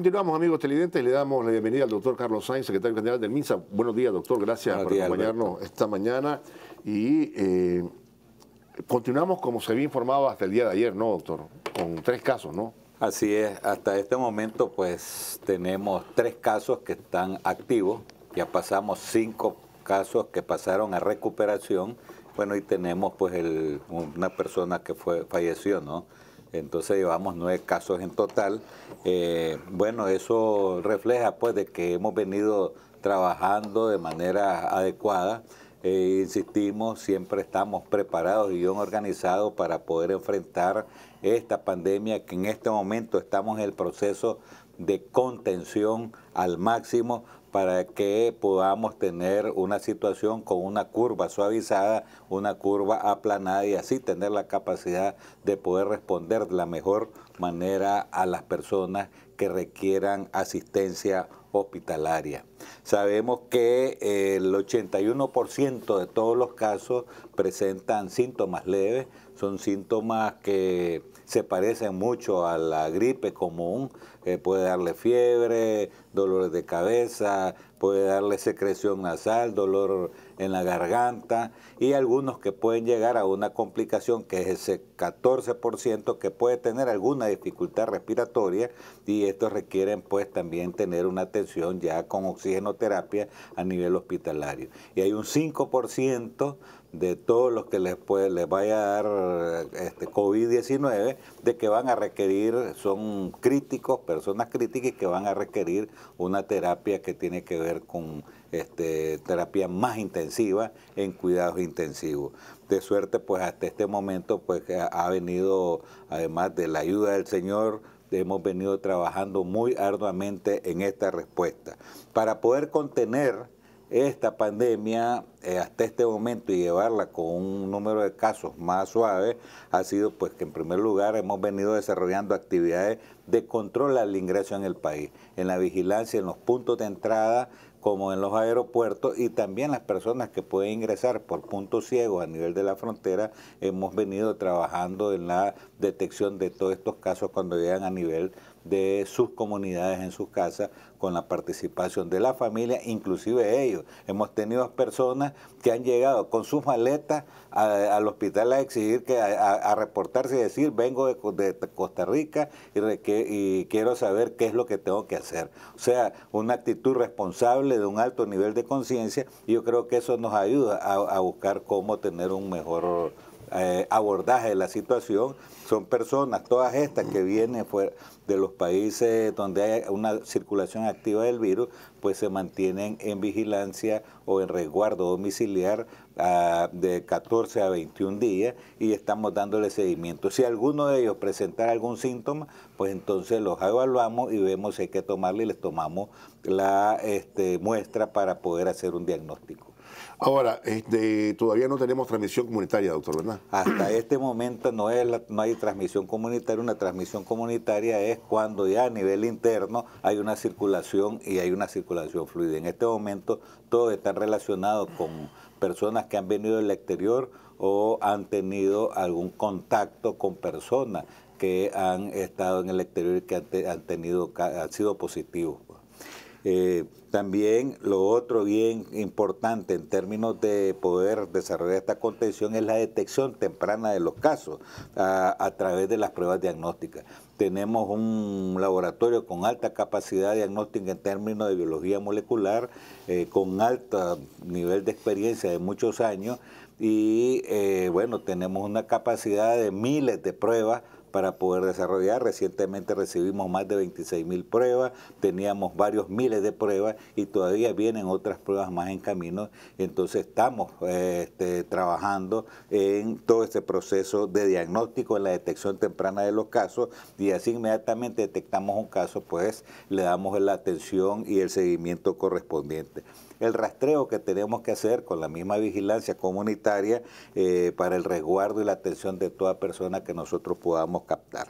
Continuamos, amigos televidentes, le damos la bienvenida al doctor Carlos Sainz, secretario general del MINSA. Buenos días, doctor, gracias por acompañarnos esta mañana. Y eh, continuamos como se había informado hasta el día de ayer, ¿no, doctor? Con tres casos, ¿no? Así es, hasta este momento pues tenemos tres casos que están activos, ya pasamos cinco casos que pasaron a recuperación, bueno, y tenemos pues una persona que fue falleció, ¿no? Entonces llevamos nueve casos en total. Eh, bueno, eso refleja pues de que hemos venido trabajando de manera adecuada. Eh, insistimos, siempre estamos preparados y bien organizados para poder enfrentar esta pandemia que en este momento estamos en el proceso de contención al máximo para que podamos tener una situación con una curva suavizada, una curva aplanada y así tener la capacidad de poder responder de la mejor manera a las personas que requieran asistencia hospitalaria. Sabemos que el 81% de todos los casos presentan síntomas leves, son síntomas que se parecen mucho a la gripe común, eh, puede darle fiebre, dolores de cabeza, puede darle secreción nasal, dolor en la garganta y algunos que pueden llegar a una complicación que es ese 14% que puede tener alguna dificultad respiratoria y estos requieren pues también tener una atención ya con oxigenoterapia a nivel hospitalario. Y hay un 5% de todos los que les, puede, les vaya a dar este, COVID-19, de que van a requerir, son críticos, personas críticas que van a requerir una terapia que tiene que ver con este, terapia más intensiva en cuidados intensivos. De suerte, pues hasta este momento, pues ha venido, además de la ayuda del Señor, hemos venido trabajando muy arduamente en esta respuesta. Para poder contener esta pandemia eh, hasta este momento y llevarla con un número de casos más suave ha sido pues que en primer lugar hemos venido desarrollando actividades de control al ingreso en el país, en la vigilancia en los puntos de entrada como en los aeropuertos y también las personas que pueden ingresar por puntos ciegos a nivel de la frontera, hemos venido trabajando en la detección de todos estos casos cuando llegan a nivel de sus comunidades en sus casas con la participación de la familia, inclusive ellos. Hemos tenido personas que han llegado con sus maletas al hospital a exigir que a, reportarse y decir vengo de, Costa Rica y, y, quiero saber qué es lo que tengo que hacer. O sea, una actitud responsable de un alto nivel de conciencia y yo creo que eso nos ayuda a, buscar cómo tener un mejor eh, abordaje de la situación. Son personas, todas estas que vienen de los países donde hay una circulación activa del virus, pues se mantienen en vigilancia o en resguardo domiciliar ah, de 14 a 21 días y estamos dándole seguimiento. Si alguno de ellos presenta algún síntoma, pues entonces los evaluamos y vemos si hay que tomarle y les tomamos la este, muestra para poder hacer un diagnóstico. Ahora, este, todavía no tenemos transmisión comunitaria, doctor, ¿verdad? Hasta este momento no, es no hay transmisión comunitaria. Una transmisión comunitaria es cuando ya a nivel interno hay una circulación y hay una circulación fluida. En este momento todo está relacionado con personas que han venido del exterior o han tenido algún contacto con personas que han estado en el exterior y que han, tenido, han sido positivos. Eh, también lo otro bien importante en términos de poder desarrollar esta contención es la detección temprana de los casos a, través de las pruebas diagnósticas. Tenemos un laboratorio con alta capacidad diagnóstica en términos de biología molecular, eh, con alto nivel de experiencia de muchos años y eh, bueno, tenemos una capacidad de miles de pruebas para poder desarrollar. Recientemente recibimos más de 26 mil pruebas, teníamos varios miles de pruebas y todavía vienen otras pruebas más en camino. Entonces estamos este, trabajando en todo este proceso de diagnóstico, en la detección temprana de los casos y así inmediatamente detectamos un caso, pues le damos la atención y el seguimiento correspondiente el rastreo que tenemos que hacer con la misma vigilancia comunitaria eh, para el resguardo y la atención de toda persona que nosotros podamos captar.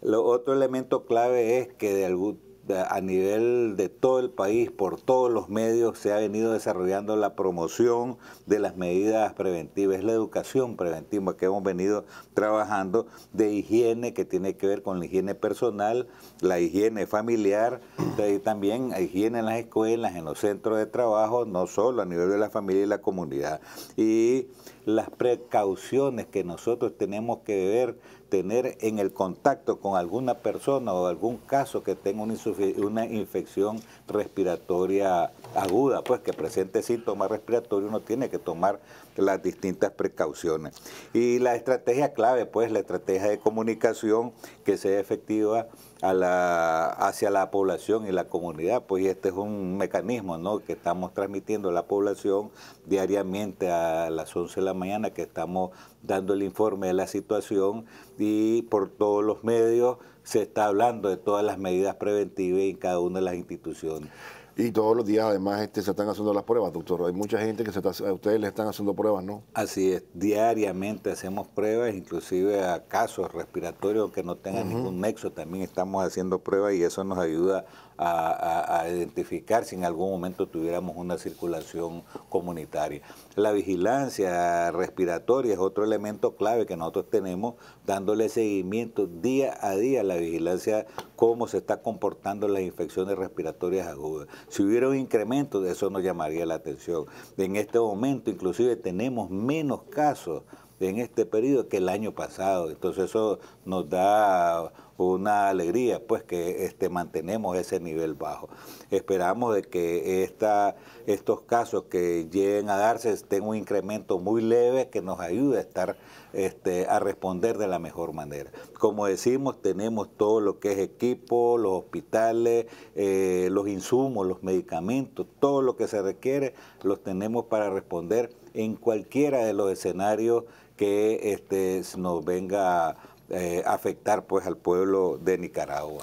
Lo otro elemento clave es que de algún a nivel de todo el país, por todos los medios, se ha venido desarrollando la promoción de las medidas preventivas, la educación preventiva que hemos venido trabajando de higiene que tiene que ver con la higiene personal, la higiene familiar, y también higiene en las escuelas, en los centros de trabajo, no solo a nivel de la familia y la comunidad. Y las precauciones que nosotros tenemos que ver tener en el contacto con alguna persona o algún caso que tenga una, una infección respiratoria aguda, pues que presente síntomas respiratorios, uno tiene que tomar las distintas precauciones. Y la estrategia clave, pues la estrategia de comunicación que sea efectiva a la, hacia la población y la comunidad, pues este es un mecanismo ¿no? que estamos transmitiendo a la población diariamente a las 11 de la mañana, que estamos dando el informe de la situación y por todos los medios se está hablando de todas las medidas preventivas en cada una de las instituciones. Y todos los días además este, se están haciendo las pruebas, doctor. Hay mucha gente que se a ustedes les están haciendo pruebas, ¿no? Así es, diariamente hacemos pruebas, inclusive a casos respiratorios que no tengan ningún nexo, también estamos haciendo pruebas y eso nos ayuda a, identificar si en algún momento tuviéramos una circulación comunitaria. La vigilancia respiratoria es otro elemento clave que nosotros tenemos, dándole seguimiento día a día a la vigilancia, cómo se está comportando las infecciones respiratorias agudas. Si hubiera un incremento, eso nos llamaría la atención. En este momento, inclusive, tenemos menos casos en este periodo que el año pasado. Entonces eso nos da una alegría, pues que este, mantenemos ese nivel bajo. Esperamos de que esta, estos casos que lleguen a darse tengan un incremento muy leve que nos ayude a estar este, a responder de la mejor manera. Como decimos, tenemos todo lo que es equipo, los hospitales, eh, los insumos, los medicamentos, todo lo que se requiere, los tenemos para responder en cualquiera de los escenarios que este, nos venga a eh, afectar pues al pueblo de Nicaragua.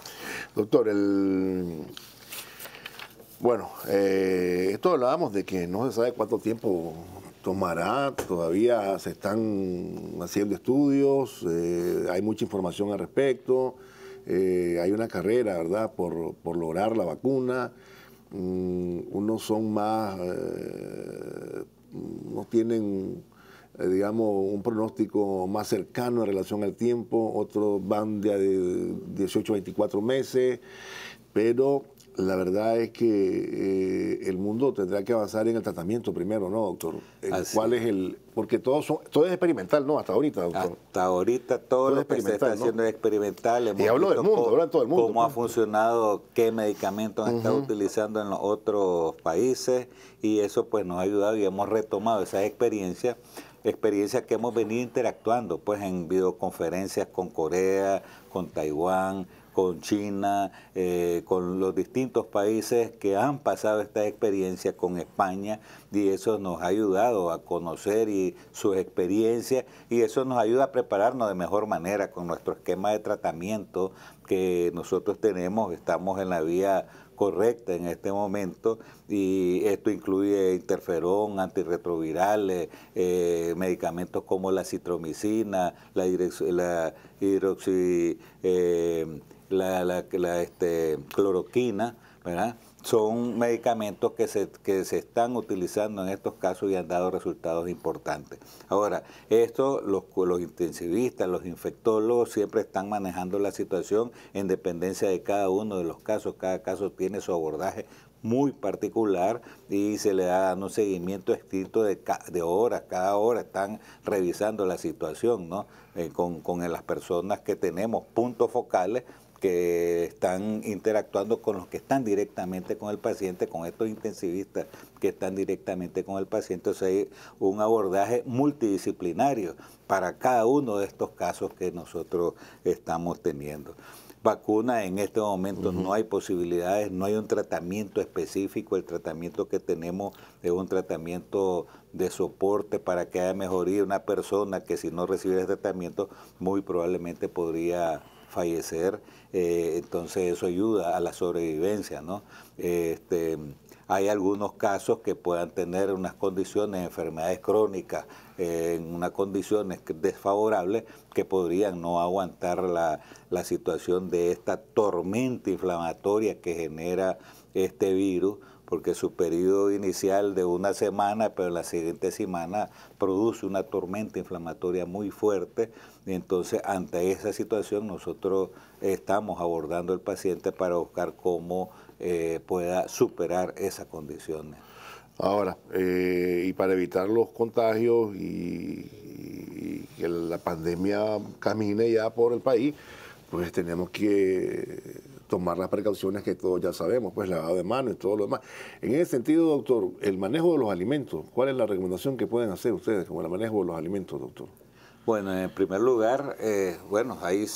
Doctor, el bueno, eh, esto hablábamos de que no se sabe cuánto tiempo tomará, todavía se están haciendo estudios, eh, hay mucha información al respecto, hay una carrera, ¿verdad?, por, por lograr la vacuna. Mm, unos son más, no tienen eh, digamos, un pronóstico más cercano en relación al tiempo, otros van de 18 a 24 meses, pero la verdad es que eh, el mundo tendrá que avanzar en el tratamiento primero, ¿no, doctor? ¿Cuál es el...? Porque todo, son, todo es experimental, ¿no? Hasta ahorita, doctor. Hasta ahorita todo, lo que se está haciendo es experimental. y hablo del mundo, hablo de todo el mundo. Cómo ha funcionado, qué medicamentos han estado utilizando en los otros países y eso pues nos ha ayudado y hemos retomado esa experiencia experiencia que hemos venido interactuando pues en videoconferencias con Corea, con Taiwán, con China, eh, con los distintos países que han pasado esta experiencia con España y eso nos ha ayudado a conocer y sus experiencias y eso nos ayuda a prepararnos de mejor manera con nuestro esquema de tratamiento que nosotros tenemos, estamos en la vía correcta en este momento y esto incluye interferón, antirretrovirales, eh, medicamentos como la citromicina, la, la hidroxi, eh, la, la, este, cloroquina, ¿verdad? Son medicamentos que se, que se están utilizando en estos casos y han dado resultados importantes. Ahora, esto los, los intensivistas, los infectólogos siempre están manejando la situación en dependencia de cada uno de los casos. Cada caso tiene su abordaje muy particular y se le da un seguimiento estricto de, de horas, cada hora están revisando la situación ¿no? Eh, con, con las personas que tenemos puntos focales que están interactuando con los que están directamente con el paciente, con estos intensivistas que están directamente con el paciente. O sea, hay un abordaje multidisciplinario para cada uno de estos casos que nosotros estamos teniendo. Vacuna en este momento no hay posibilidades, no hay un tratamiento específico, el tratamiento que tenemos es un tratamiento de soporte para que haya mejoría. Una persona que si no recibe el tratamiento muy probablemente podría fallecer, eh, entonces eso ayuda a la sobrevivencia, ¿no? Este, hay algunos casos que puedan tener unas condiciones, enfermedades crónicas, eh, en unas condiciones desfavorables que podrían no aguantar la, la situación de esta tormenta inflamatoria que genera este virus porque su periodo inicial de una semana, pero la siguiente semana produce una tormenta inflamatoria muy fuerte. Y entonces, ante esa situación, nosotros estamos abordando al paciente para buscar cómo eh, pueda superar esas condiciones. Ahora, eh, y para evitar los contagios y, que la pandemia camine ya por el país, pues tenemos que tomar las precauciones que todos ya sabemos, pues lavado de manos y todo lo demás. En ese sentido, doctor, el manejo de los alimentos, ¿cuál es la recomendación que pueden hacer ustedes con el manejo de los alimentos, doctor? Bueno, en primer lugar, eh, bueno, hay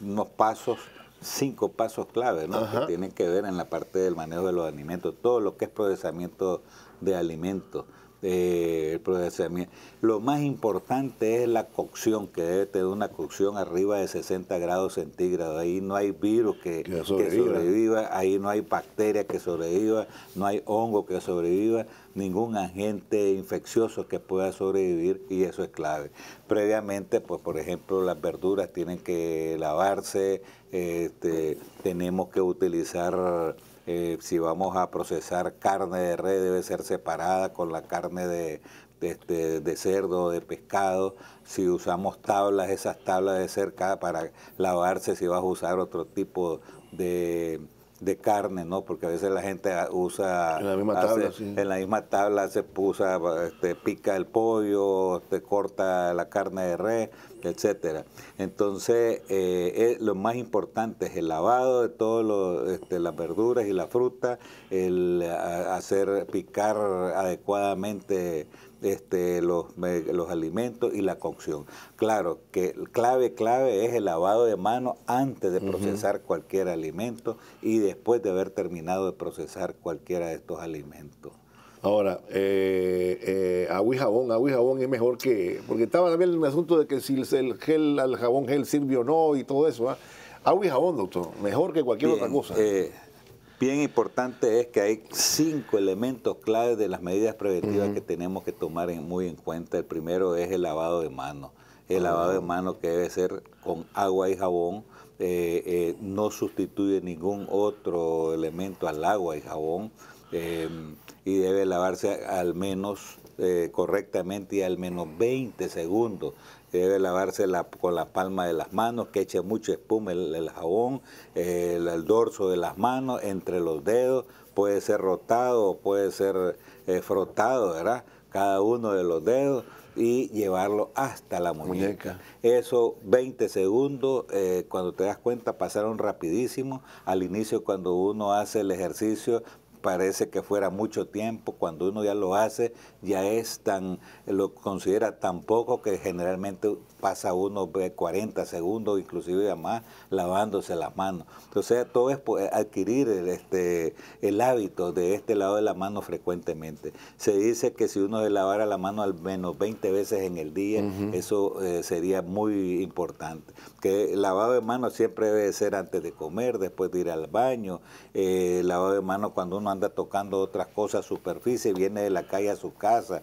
unos pasos, cinco pasos clave, ¿no? Que tienen que ver en la parte del manejo de los alimentos, todo lo que es procesamiento de alimentos el procesamiento. Lo más importante es la cocción, que debe tener una cocción arriba de 60 grados centígrados. Ahí no hay virus que, sobreviva. ahí no hay bacteria que sobreviva, no hay hongo que sobreviva, ningún agente infeccioso que pueda sobrevivir y eso es clave. Previamente, pues por ejemplo, las verduras tienen que lavarse, este, tenemos que utilizar eh, si vamos a procesar carne de red debe ser separada con la carne de, de, este, de cerdo, de pescado. Si usamos tablas, esas tablas deben ser para lavarse si vas a usar otro tipo de de carne, ¿no? Porque a veces la gente usa... En la misma tabla, sí. En la misma tabla se pusa, este, pica el pollo, te corta la carne de res, etcétera. Entonces, eh, lo más importante es el lavado de todas este, las verduras y la fruta, el hacer picar adecuadamente este, los, los alimentos y la cocción. Claro que clave, clave es el lavado de manos antes de procesar cualquier alimento y después de haber terminado de procesar cualquiera de estos alimentos. Ahora, eh, eh, agua y jabón, agua y jabón es mejor que... Porque estaba también el asunto de que si el gel, el jabón gel sirve o no y todo eso. ¿ah? Agua y jabón, doctor, mejor que cualquier otra cosa. Bien importante es que hay cinco elementos claves de las medidas preventivas que tenemos que tomar muy en cuenta. El primero es el lavado de manos. El lavado de manos que debe ser con agua y jabón. Eh, eh, no sustituye ningún otro elemento al agua y jabón. Eh, y debe lavarse al menos correctamente y al menos 20 segundos debe lavarse con la palma de las manos, que eche mucha espuma el, jabón, el, dorso de las manos, entre los dedos, puede ser rotado o puede ser eh, frotado, ¿verdad? Cada uno de los dedos y llevarlo hasta la muñeca. Eso 20 segundos, eh, cuando te das cuenta pasaron rapidísimo. Al inicio cuando uno hace el ejercicio parece que fuera mucho tiempo, cuando uno ya lo hace, ya es tan, lo considera tan poco que generalmente pasa uno 40 segundos, inclusive más, lavándose las manos. Entonces todo es adquirir el, este, el hábito de este lado de la mano frecuentemente. Se dice que si uno se lavara la mano al menos 20 veces en el día, eso eh, sería muy importante. Que el lavado de manos siempre debe ser antes de comer, después de ir al baño, eh, el lavado de manos cuando uno anda tocando otras cosas, superficie, viene de la calle a su casa, eh,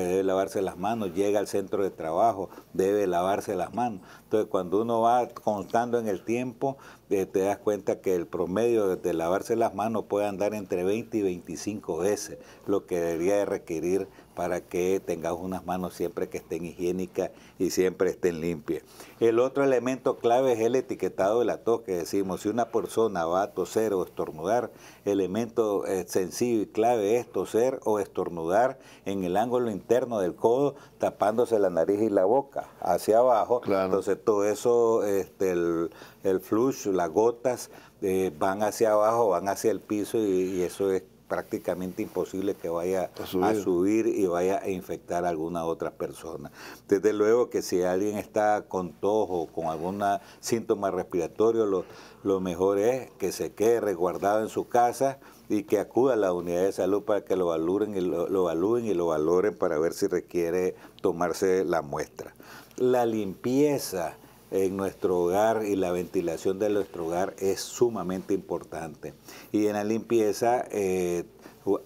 debe lavarse las manos, llega al centro de trabajo, debe lavarse las manos. Entonces, cuando uno va contando en el tiempo, eh, te das cuenta que el promedio de lavarse las manos puede andar entre 20 y 25 veces, lo que debería de requerir para que tengas unas manos siempre que estén higiénicas y siempre estén limpias. El otro elemento clave es el etiquetado de la tos, que decimos, si una persona va a toser o estornudar, elemento eh, sencillo y clave es toser o estornudar en el ángulo interno del codo, tapándose la nariz y la boca hacia abajo. Entonces todo eso, este, el, el flush, las gotas, eh, van hacia abajo, van hacia el piso y eso es prácticamente imposible que vaya a subir. y vaya a infectar a alguna otra persona. Desde luego que si alguien está con tos o con algún síntoma respiratorio, lo, lo mejor es que se quede resguardado en su casa y que acuda a la unidad de salud para que lo valoren y lo, lo evalúen y lo valoren para ver si requiere tomarse la muestra. La limpieza en nuestro hogar y la ventilación de nuestro hogar es sumamente importante. Y en la limpieza, eh,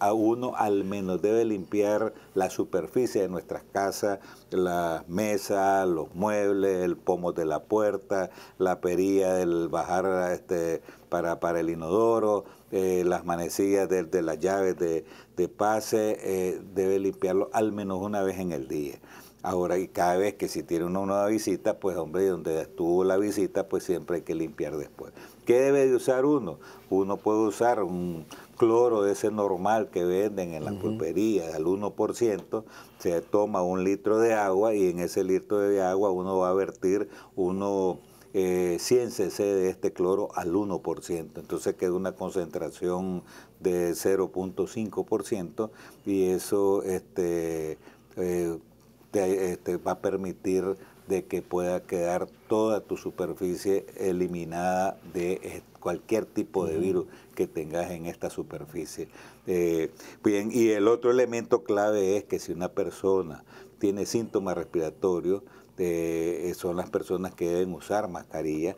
a uno al menos debe limpiar la superficie de nuestras casas, las mesas, los muebles, el pomo de la puerta, la perilla del bajar este, para, para el inodoro, eh, las manecillas de, las llaves de, pase, eh, debe limpiarlo al menos una vez en el día. Ahora, y cada vez que si tiene una nueva visita, pues hombre, donde estuvo la visita, pues siempre hay que limpiar después. ¿Qué debe de usar uno? Uno puede usar un cloro de ese normal que venden en la pulpería al 1%, se toma un litro de agua y en ese litro de agua uno va a vertir uno 100 eh, cc de este cloro al 1%. Entonces queda una concentración de 0.5% y eso este, eh, este, va a permitir de que pueda quedar toda tu superficie eliminada de cualquier tipo de virus que tengas en esta superficie. Eh, bien, y el otro elemento clave es que si una persona tiene síntomas respiratorios, eh, son las personas que deben usar mascarilla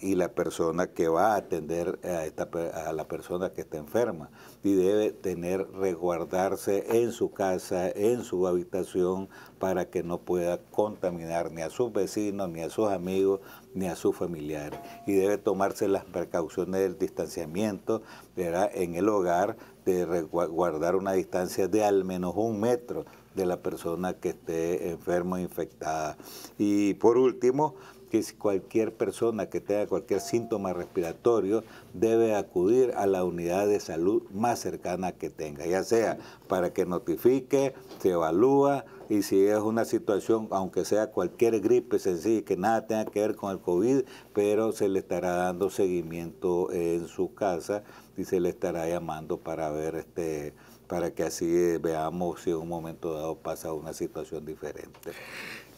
y la persona que va a atender a, esta, a la persona que está enferma y debe tener resguardarse en su casa, en su habitación, para que no pueda contaminar ni a sus vecinos, ni a sus amigos, ni a sus familiares. Y debe tomarse las precauciones del distanciamiento en el hogar, de guardar una distancia de al menos un metro de la persona que esté enferma o infectada. Y por último, que cualquier persona que tenga cualquier síntoma respiratorio debe acudir a la unidad de salud más cercana que tenga, ya sea para que notifique, se evalúa y si es una situación, aunque sea cualquier gripe sencilla, que nada tenga que ver con el COVID, pero se le estará dando seguimiento en su casa y se le estará llamando para ver este para que así veamos si en un momento dado pasa una situación diferente.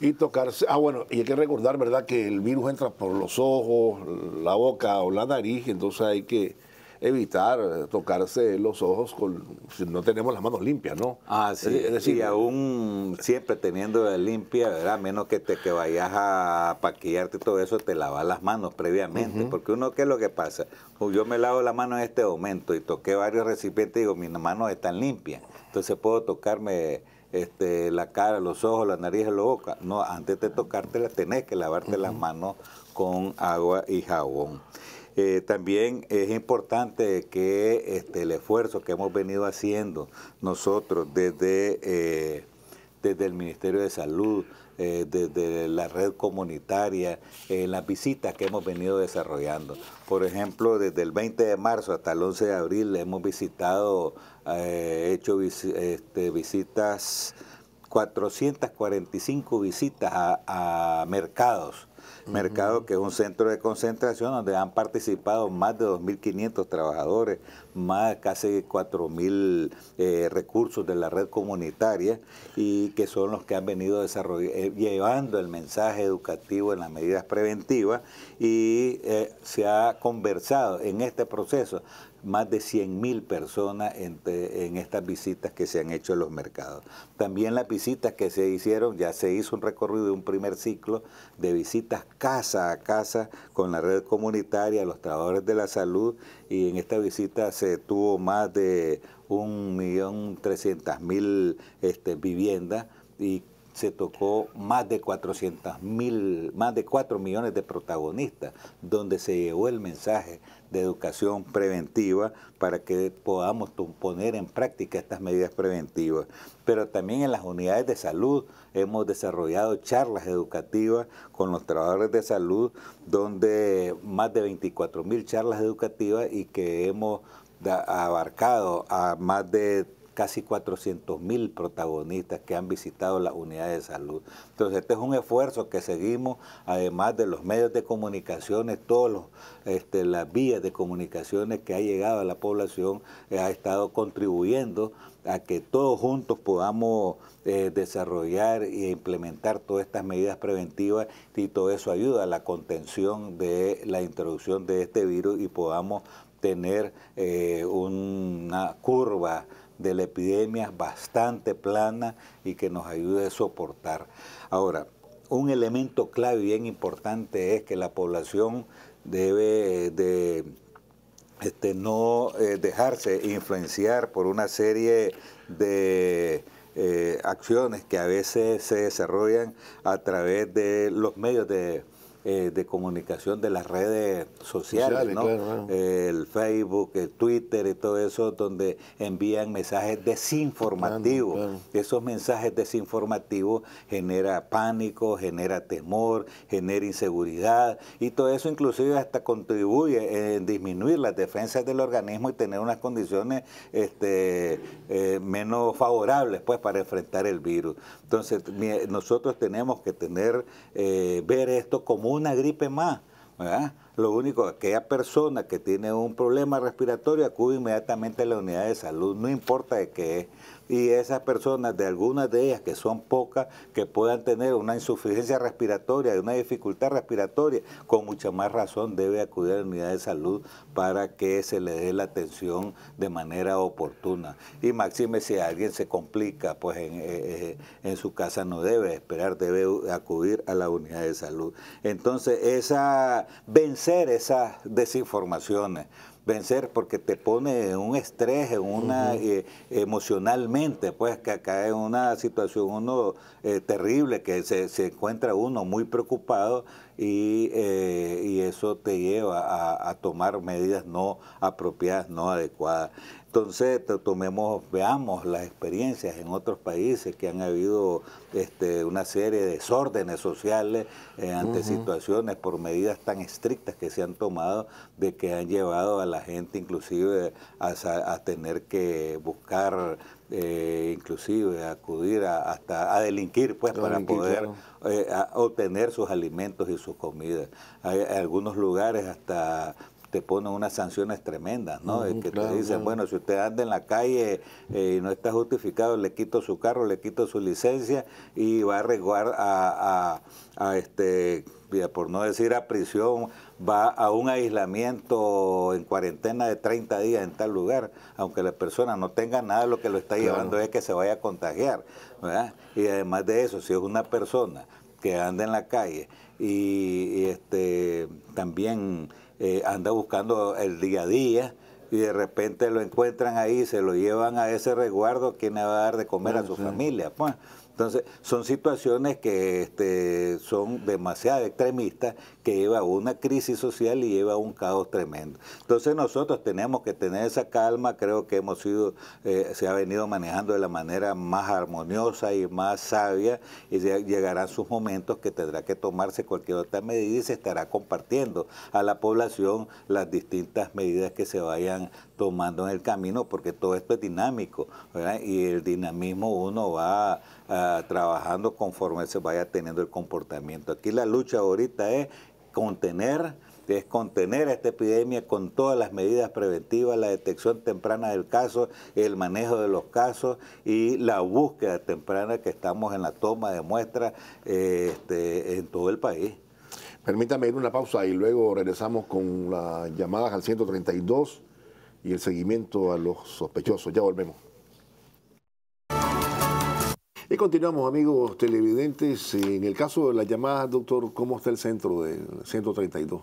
Y tocarse, ah bueno, y hay que recordar, ¿verdad?, que el virus entra por los ojos, la boca o la nariz, entonces hay que evitar tocarse los ojos con, si no tenemos las manos limpias, ¿no? Ah, sí, es decir, y aún siempre teniendo limpia, ¿verdad? Menos que te que vayas a paquillarte y todo eso, te lavas las manos previamente, porque uno, ¿qué es lo que pasa? Yo me lavo la mano en este momento y toqué varios recipientes y digo, mis manos están limpias, entonces puedo tocarme este, la cara, los ojos, la nariz la boca. No, antes de tocártela tenés que lavarte las manos con agua y jabón. Eh, también es importante que este, el esfuerzo que hemos venido haciendo nosotros desde, eh, desde el Ministerio de Salud, eh, desde la red comunitaria, en las visitas que hemos venido desarrollando. Por ejemplo, desde el 20 de marzo hasta el 11 de abril hemos visitado he hecho este, visitas, 445 visitas a, mercados. Mercado que es un centro de concentración donde han participado más de 2.500 trabajadores, más casi 4.000 eh, recursos de la red comunitaria y que son los que han venido eh, llevando el mensaje educativo en las medidas preventivas y eh, se ha conversado en este proceso más de 100.000 personas en, en, estas visitas que se han hecho en los mercados. También las visitas que se hicieron, ya se hizo un recorrido de un primer ciclo de visitas casa a casa con la red comunitaria, los trabajadores de la salud, y en esta visita se tuvo más de 1.300.000 este, viviendas y se tocó más de 400 mil, más de 4 millones de protagonistas, donde se llevó el mensaje de educación preventiva para que podamos poner en práctica estas medidas preventivas. Pero también en las unidades de salud hemos desarrollado charlas educativas con los trabajadores de salud, donde más de 24 mil charlas educativas y que hemos abarcado a más de casi 400 mil protagonistas que han visitado las unidades de salud. Entonces, este es un esfuerzo que seguimos, además de los medios de comunicaciones, todas este, las vías de comunicaciones que ha llegado a la población, eh, ha estado contribuyendo a que todos juntos podamos eh, desarrollar e implementar todas estas medidas preventivas y todo eso ayuda a la contención de la introducción de este virus y podamos tener eh, una curva de la epidemia bastante plana y que nos ayude a soportar. Ahora, un elemento clave y bien importante es que la población debe de este, no eh, dejarse influenciar por una serie de eh, acciones que a veces se desarrollan a través de los medios de eh, de comunicación de las redes sociales, el Facebook, el Twitter y todo eso, donde envían mensajes desinformativos. Esos mensajes desinformativos genera pánico, genera temor, genera inseguridad y todo eso inclusive hasta contribuye en disminuir las defensas del organismo y tener unas condiciones este, eh, menos favorables pues para enfrentar el virus. Entonces nosotros tenemos que tener, eh, ver esto como una gripe más. Lo único, aquella persona que tiene un problema respiratorio acude inmediatamente a la unidad de salud, no importa de qué es y esas personas, de algunas de ellas, que son pocas, que puedan tener una insuficiencia respiratoria, una dificultad respiratoria, con mucha más razón debe acudir a la unidad de salud para que se le dé la atención de manera oportuna. Y máxime si alguien se complica, pues en, eh, eh, su casa no debe esperar, debe acudir a la unidad de salud. Entonces, esa, vencer esas desinformaciones, vencer porque te pone en un estrés, en una eh, emocionalmente, pues que acá es una situación uno eh, terrible, que se, se, encuentra uno muy preocupado y, eh, y eso te lleva a, a, tomar medidas no apropiadas, no adecuadas. Entonces, tomemos, veamos las experiencias en otros países que han habido este, una serie de desórdenes sociales eh, ante situaciones por medidas tan estrictas que se han tomado de que han llevado a la gente inclusive a, tener que buscar eh, inclusive acudir hasta a delinquir pues para poder eh, obtener sus alimentos y sus comidas. Hay algunos lugares hasta te ponen unas sanciones tremendas, ¿no? que te dicen, bueno, si usted anda en la calle eh, y no está justificado, le quito su carro, le quito su licencia y va a resguardar a, a, este, por no decir a prisión, va a un aislamiento en cuarentena de 30 días en tal lugar, aunque la persona no tenga nada, lo que lo está llevando es que se vaya a contagiar, ¿verdad? Y además de eso, si es una persona que anda en la calle y este, también eh, anda buscando el día a día y de repente lo encuentran ahí, se lo llevan a ese resguardo, ¿quién le va a dar de comer a su familia? Pues entonces, son situaciones que este, son demasiado extremistas, que lleva a una crisis social y lleva a un caos tremendo. Entonces, nosotros tenemos que tener esa calma, creo que hemos sido, eh, se ha venido manejando de la manera más armoniosa y más sabia, y llegarán sus momentos que tendrá que tomarse cualquier otra medida y se estará compartiendo a la población las distintas medidas que se vayan tomando en el camino, porque todo esto es dinámico, y el dinamismo uno va Ah, trabajando conforme se vaya teniendo el comportamiento. Aquí la lucha ahorita es contener, es contener esta epidemia con todas las medidas preventivas, la detección temprana del caso, el manejo de los casos y la búsqueda temprana que estamos en la toma de muestras eh, este, en todo el país. Permítame ir una pausa y luego regresamos con las llamadas al 132 y el seguimiento a los sospechosos. Ya volvemos. Y continuamos, amigos televidentes. En el caso de las llamadas, doctor, ¿cómo está el centro del 132?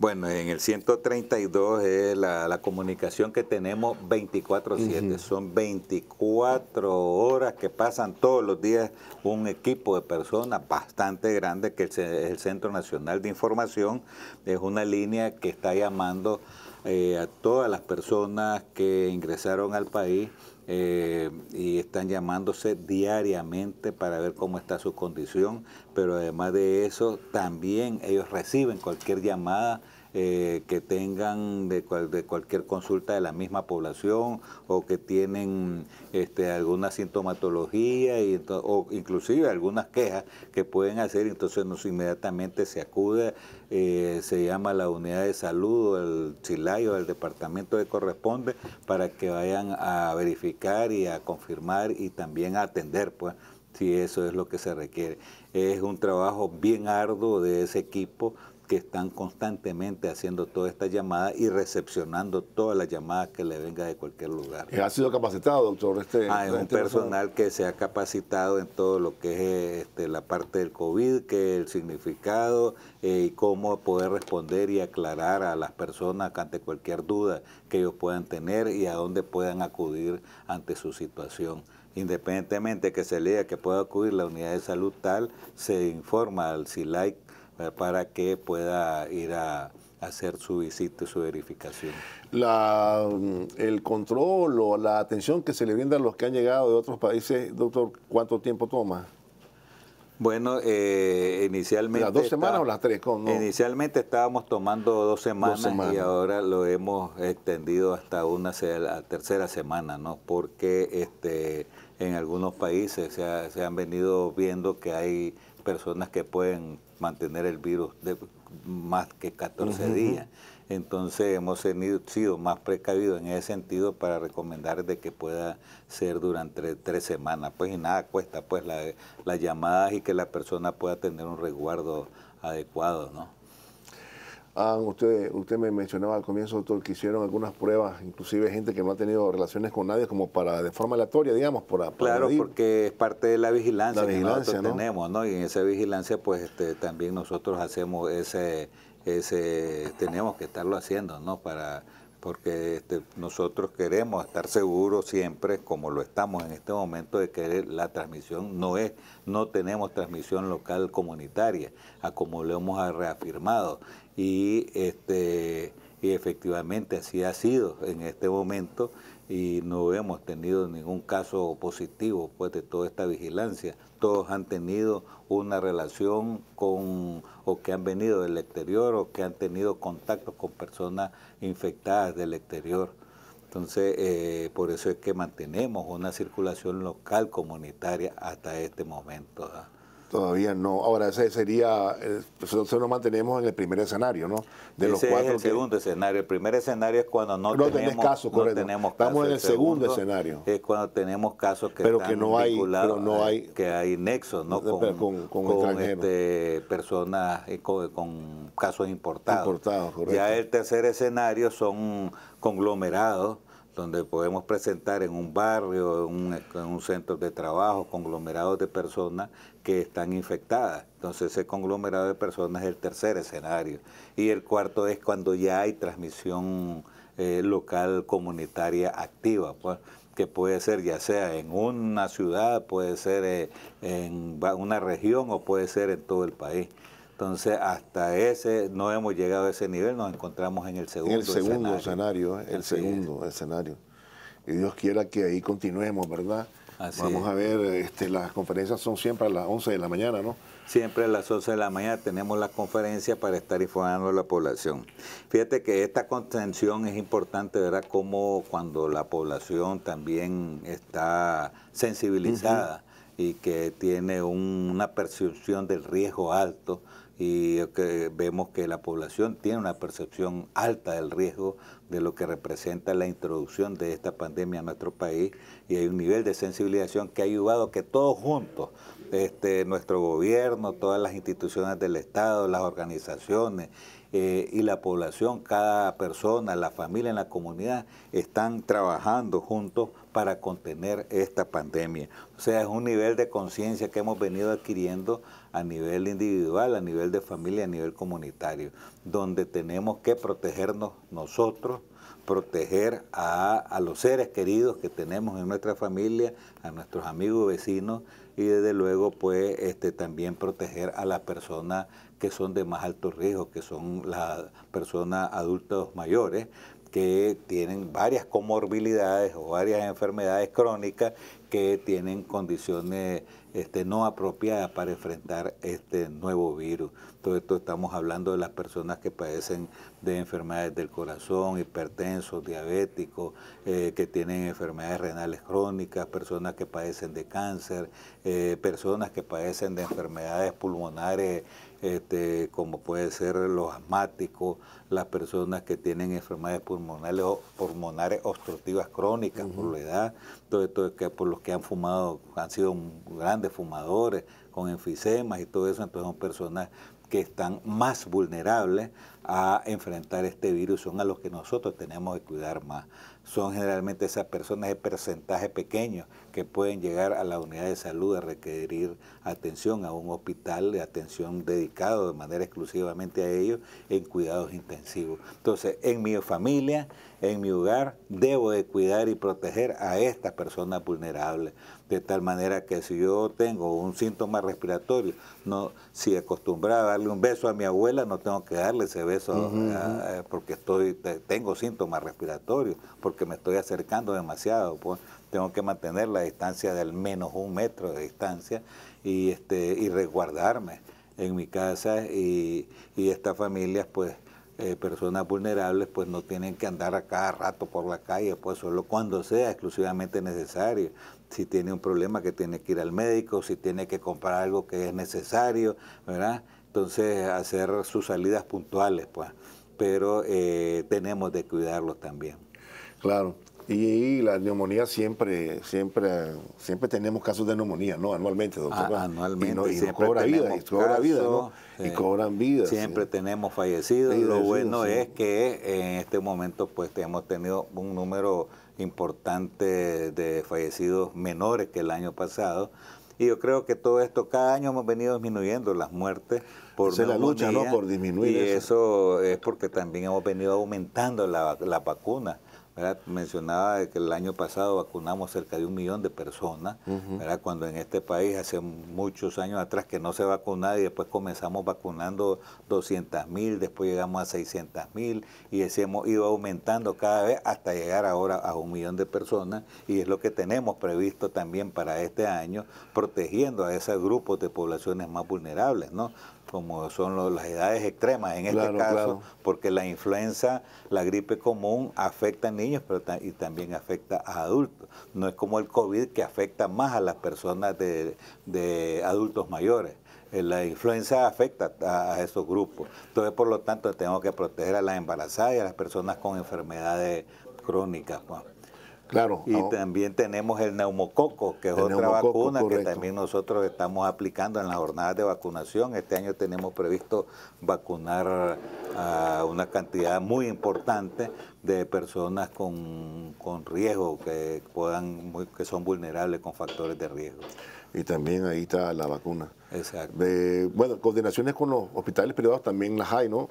Bueno, en el 132 es la, comunicación que tenemos 24/7. Son 24 horas que pasan todos los días un equipo de personas bastante grande que es el Centro Nacional de Información. Es una línea que está llamando eh, a todas las personas que ingresaron al país eh, y están llamándose diariamente para ver cómo está su condición, pero además de eso también ellos reciben cualquier llamada eh, que tengan de, cualquier consulta de la misma población o que tienen este, alguna sintomatología y, o inclusive algunas quejas que pueden hacer, entonces nos inmediatamente se acude, eh, se llama la unidad de salud o el chilayo del departamento que corresponde para que vayan a verificar y a confirmar y también a atender, pues si eso es lo que se requiere. Es un trabajo bien arduo de ese equipo que están constantemente haciendo todas estas llamadas y recepcionando todas las llamadas que le venga de cualquier lugar. ¿Ha sido capacitado, doctor? Este, ah, es un personal que se ha capacitado en todo lo que es este, la parte del COVID, que el significado eh, y cómo poder responder y aclarar a las personas ante cualquier duda que ellos puedan tener y a dónde puedan acudir ante su situación independientemente que se lea que pueda acudir la unidad de salud tal, se informa al CILAIC eh, para que pueda ir a, hacer su visita y su verificación. La, mm, el control o la atención que se le brinda a los que han llegado de otros países, doctor, ¿cuánto tiempo toma? Bueno, eh, inicialmente... ¿Las dos semanas o las tres? Inicialmente estábamos tomando dos semanas, y ahora lo hemos extendido hasta una la tercera semana, ¿no? Porque este, en algunos países se, se han venido viendo que hay personas que pueden mantener el virus de más que 14 días. Entonces hemos sido más precavidos en ese sentido para recomendar de que pueda ser durante tres semanas. Pues y nada cuesta pues las llamadas y que la persona pueda tener un resguardo adecuado, ¿no? Ah, usted, usted me mencionaba al comienzo, doctor, que hicieron algunas pruebas, inclusive gente que no ha tenido relaciones con nadie, como para, de forma aleatoria, digamos, para, Claro, porque es parte de la vigilancia, que nosotros tenemos, ¿no? Y en esa vigilancia, pues, este, también nosotros hacemos ese, ese, tenemos que estarlo haciendo, ¿no? Para, porque este, nosotros queremos estar seguros siempre, como lo estamos en este momento, de que la transmisión no es, no tenemos transmisión local comunitaria, a como lo hemos reafirmado y, este, y efectivamente así ha sido en este momento y no hemos tenido ningún caso positivo pues de toda esta vigilancia. Todos han tenido una relación con o que han venido del exterior o que han tenido contacto con personas infectadas del exterior. Entonces, eh, por eso es que mantenemos una circulación local comunitaria hasta este momento. Todavía no. Ahora, ese sería, eh, nosotros nos mantenemos en el primer escenario, ¿no? De los cuatro es el segundo escenario. El primer escenario es cuando no, tenemos, casos, no tenemos casos. Estamos en el segundo, escenario. Es cuando tenemos casos que pero que no hay, pero no hay, que hay nexos, ¿no? Con, con, este, personas eh, con, casos importados. importados ya el tercer escenario son conglomerados donde podemos presentar en un barrio, en un, centro de trabajo, conglomerados de personas que están infectadas. Entonces ese conglomerado de personas es el tercer escenario. Y el cuarto es cuando ya hay transmisión eh, local comunitaria activa, pues, que puede ser ya sea en una ciudad, puede ser eh, en una región o puede ser en todo el país. Entonces, hasta ese, no hemos llegado a ese nivel, nos encontramos en el segundo El segundo escenario, el segundo escenario. Y Dios quiera que ahí continuemos, ¿verdad? Vamos a ver, este, las conferencias son siempre a las 11 de la mañana, ¿no? Siempre a las 11 de la mañana tenemos la conferencia para estar informando a la población. Fíjate que esta contención es importante, ¿verdad? Como cuando la población también está sensibilizada y que tiene una percepción del riesgo alto, y que vemos que la población tiene una percepción alta del riesgo de lo que representa la introducción de esta pandemia a nuestro país y hay un nivel de sensibilización que ha ayudado a que todos juntos, este, nuestro gobierno, todas las instituciones del Estado, las organizaciones eh, y la población, cada persona, la familia en la comunidad, están trabajando juntos para contener esta pandemia. O sea, es un nivel de conciencia que hemos venido adquiriendo a nivel individual, a nivel de familia, a nivel comunitario, donde tenemos que protegernos nosotros, proteger a, los seres queridos que tenemos en nuestra familia, a nuestros amigos vecinos y desde luego pues este, también proteger a las personas que son de más alto riesgo, que son las personas adultos mayores, que tienen varias comorbilidades o varias enfermedades crónicas que tienen condiciones este, no apropiadas para enfrentar este nuevo virus. Todo esto estamos hablando de las personas que padecen de enfermedades del corazón, hipertensos, diabéticos, eh, que tienen enfermedades renales crónicas, personas que padecen de cáncer, eh, personas que padecen de enfermedades pulmonares este, como puede ser los asmáticos, las personas que tienen enfermedades pulmonares, pulmonares obstructivas crónicas por la edad, todo esto que por los que han fumado, han sido grandes fumadores, con enfisemas y todo eso, entonces son personas que están más vulnerables a enfrentar este virus son a los que nosotros tenemos que cuidar más. Son generalmente esas personas de porcentaje pequeño que pueden llegar a la unidad de salud a requerir atención a un hospital de atención dedicado de manera exclusivamente a ellos en cuidados intensivos. Entonces, en mi familia, en mi hogar, debo de cuidar y proteger a estas personas vulnerables de tal manera que si yo tengo un síntoma respiratorio, no, si acostumbraba a darle un beso a mi abuela, no tengo que darle ese beso eh, porque estoy, tengo síntomas respiratorios, porque me estoy acercando demasiado, pues tengo que mantener la distancia de al menos un metro de distancia y este y resguardarme en mi casa y, y estas familias pues eh, personas vulnerables pues no tienen que andar a cada rato por la calle, pues solo cuando sea exclusivamente necesario. Si tiene un problema que tiene que ir al médico, si tiene que comprar algo que es necesario, ¿verdad? Entonces hacer sus salidas puntuales, pues. Pero eh, tenemos de cuidarlos también. Claro. Y, la neumonía siempre, siempre, siempre tenemos casos de neumonía, ¿no? Anualmente, doctor. Ah, anualmente. Y, cobra vida, y cobra vida, ¿no? y cobran vida. Siempre tenemos fallecidos. Lo bueno es que en este momento pues hemos tenido un número importante de fallecidos menores que el año pasado. Y yo creo que todo esto, cada año hemos venido disminuyendo las muertes por Esa la lucha, ¿no? Por disminuir Y eso. es porque también hemos venido aumentando la, la vacuna. Mencionaba que el año pasado vacunamos cerca de un millón de personas, cuando en este país hace muchos años atrás que no se vacunaba y después comenzamos vacunando 200 mil, después llegamos a 600 mil y así hemos ido aumentando cada vez hasta llegar ahora a un millón de personas y es lo que tenemos previsto también para este año, protegiendo a esos grupos de poblaciones más vulnerables, ¿no? Como son las edades extremas en este caso, porque la influenza, la gripe común afecta a niños pero y también afecta a adultos. No es como el COVID que afecta más a las personas de, de adultos mayores. Eh, la influenza afecta a, esos grupos. Entonces, por lo tanto, tenemos que proteger a las embarazadas y a las personas con enfermedades crónicas. Claro. Y también tenemos el neumococo, que es otra vacuna que también nosotros estamos aplicando en las jornadas de vacunación. Este año tenemos previsto vacunar a una cantidad muy importante de personas con, riesgo, que, puedan, que son vulnerables con factores de riesgo. Y también ahí está la vacuna. Exacto. bueno, coordinaciones con los hospitales privados también las hay, ¿no?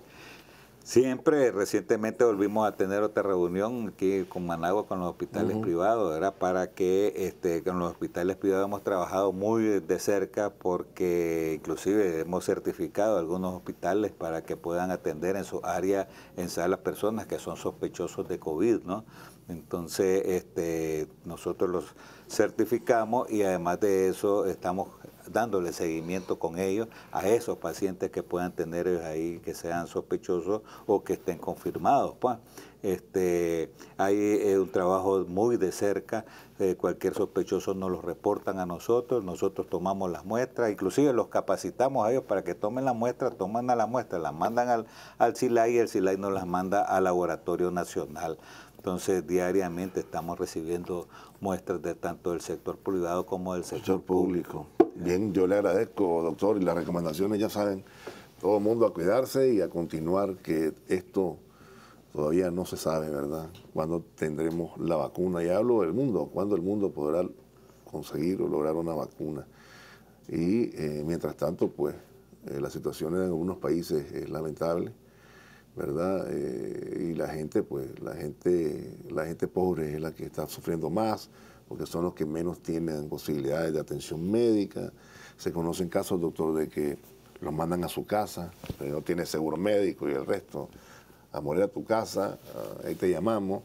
Siempre, recientemente volvimos a tener otra reunión aquí con Managua, con los hospitales privados, era para que este, con los hospitales privados hemos trabajado muy de cerca porque inclusive hemos certificado algunos hospitales para que puedan atender en su área en salas personas que son sospechosos de COVID, ¿no? Entonces, este, nosotros los certificamos y además de eso estamos dándole seguimiento con ellos a esos pacientes que puedan tener ahí, que sean sospechosos o que estén confirmados. Pues. Este, hay eh, un trabajo muy de cerca, eh, cualquier sospechoso nos lo reportan a nosotros, nosotros tomamos las muestras, inclusive los capacitamos a ellos para que tomen la muestra, toman a la muestra, las mandan al, al CILAI y el CILAI nos las manda al Laboratorio Nacional. Entonces, diariamente estamos recibiendo muestras de tanto del sector privado como del sector, público. Bien, yo le agradezco, doctor, y las recomendaciones ya saben, todo el mundo a cuidarse y a continuar, que esto todavía no se sabe, ¿verdad? Cuándo tendremos la vacuna. Y hablo del mundo, cuándo el mundo podrá conseguir o lograr una vacuna. Y eh, mientras tanto, pues, eh, la situación en algunos países es lamentable ¿verdad? Eh, y la gente, pues, la gente, la gente pobre es la que está sufriendo más, porque son los que menos tienen posibilidades de atención médica. Se conocen casos, doctor, de que los mandan a su casa, pero no tiene seguro médico y el resto, a morir a tu casa, ahí te llamamos.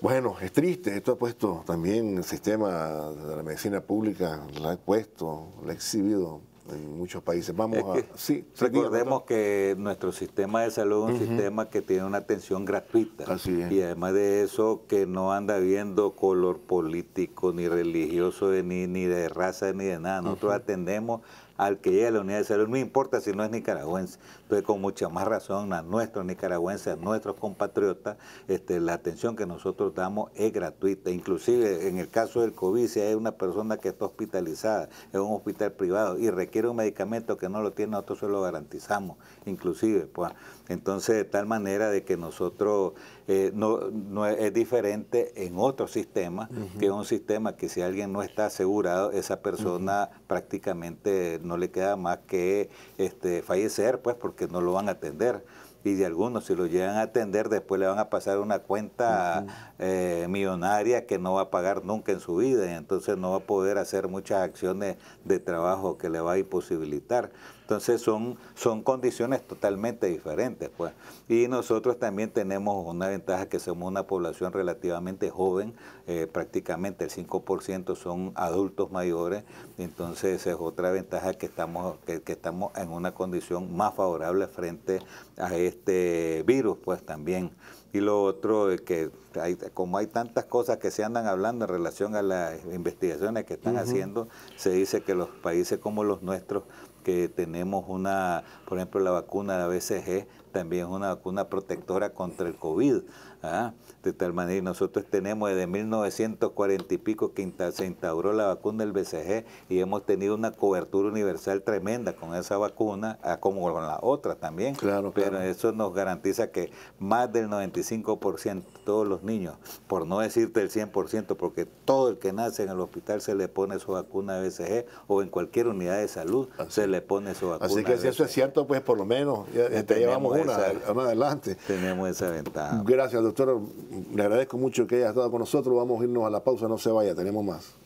Bueno, es triste, esto ha puesto también el sistema de la medicina pública, la ha puesto, la ha exhibido en muchos países. Vamos a. Sí, recordemos que nuestro sistema de salud es un sistema que tiene una atención gratuita. Y además de eso, que no anda viendo color político, ni religioso, ni, ni de raza, ni de nada. Nosotros atendemos al que llega a la unidad de salud, no importa si no es nicaragüense. Entonces, con mucha más razón, a nuestros nicaragüenses, a nuestros compatriotas, este, la atención que nosotros damos es gratuita. Inclusive, en el caso del COVID, si hay una persona que está hospitalizada en un hospital privado y requiere un medicamento que no lo tiene, nosotros se lo garantizamos, inclusive. Pues, entonces, de tal manera de que nosotros eh, no, es diferente en otro sistema, que es un sistema que si alguien no está asegurado, esa persona prácticamente no le queda más que este, fallecer, pues porque no lo van a atender y de algunos si lo llegan a atender después le van a pasar una cuenta eh, millonaria que no va a pagar nunca en su vida y entonces no va a poder hacer muchas acciones de trabajo que le va a imposibilitar. Entonces son, son condiciones totalmente diferentes. Pues. Y nosotros también tenemos una ventaja que somos una población relativamente joven, eh, prácticamente el 5% son adultos mayores, entonces es otra ventaja que estamos, que, estamos en una condición más favorable frente a este virus, pues también. Y lo otro es que hay, como hay tantas cosas que se andan hablando en relación a las investigaciones que están haciendo, se dice que los países como los nuestros que tenemos una, por ejemplo, la vacuna de la BCG, también es una vacuna protectora contra el COVID. ¿ah? De tal manera, nosotros tenemos desde 1940 y pico que se instauró la vacuna del BCG y hemos tenido una cobertura universal tremenda con esa vacuna, ah, como con la otra también. Claro, Pero eso nos garantiza que más del 95% todos los niños, por no decirte el 100%, porque todo el que nace en el hospital se le pone su vacuna de BCG o en cualquier unidad de salud se le pone su vacuna. Así que si eso es cierto, pues por lo menos ya, te llevamos una, adelante. Tenemos esa ventaja. Gracias, doctor. Le agradezco mucho que haya estado con nosotros. Vamos a irnos a la pausa, no se vaya, tenemos más.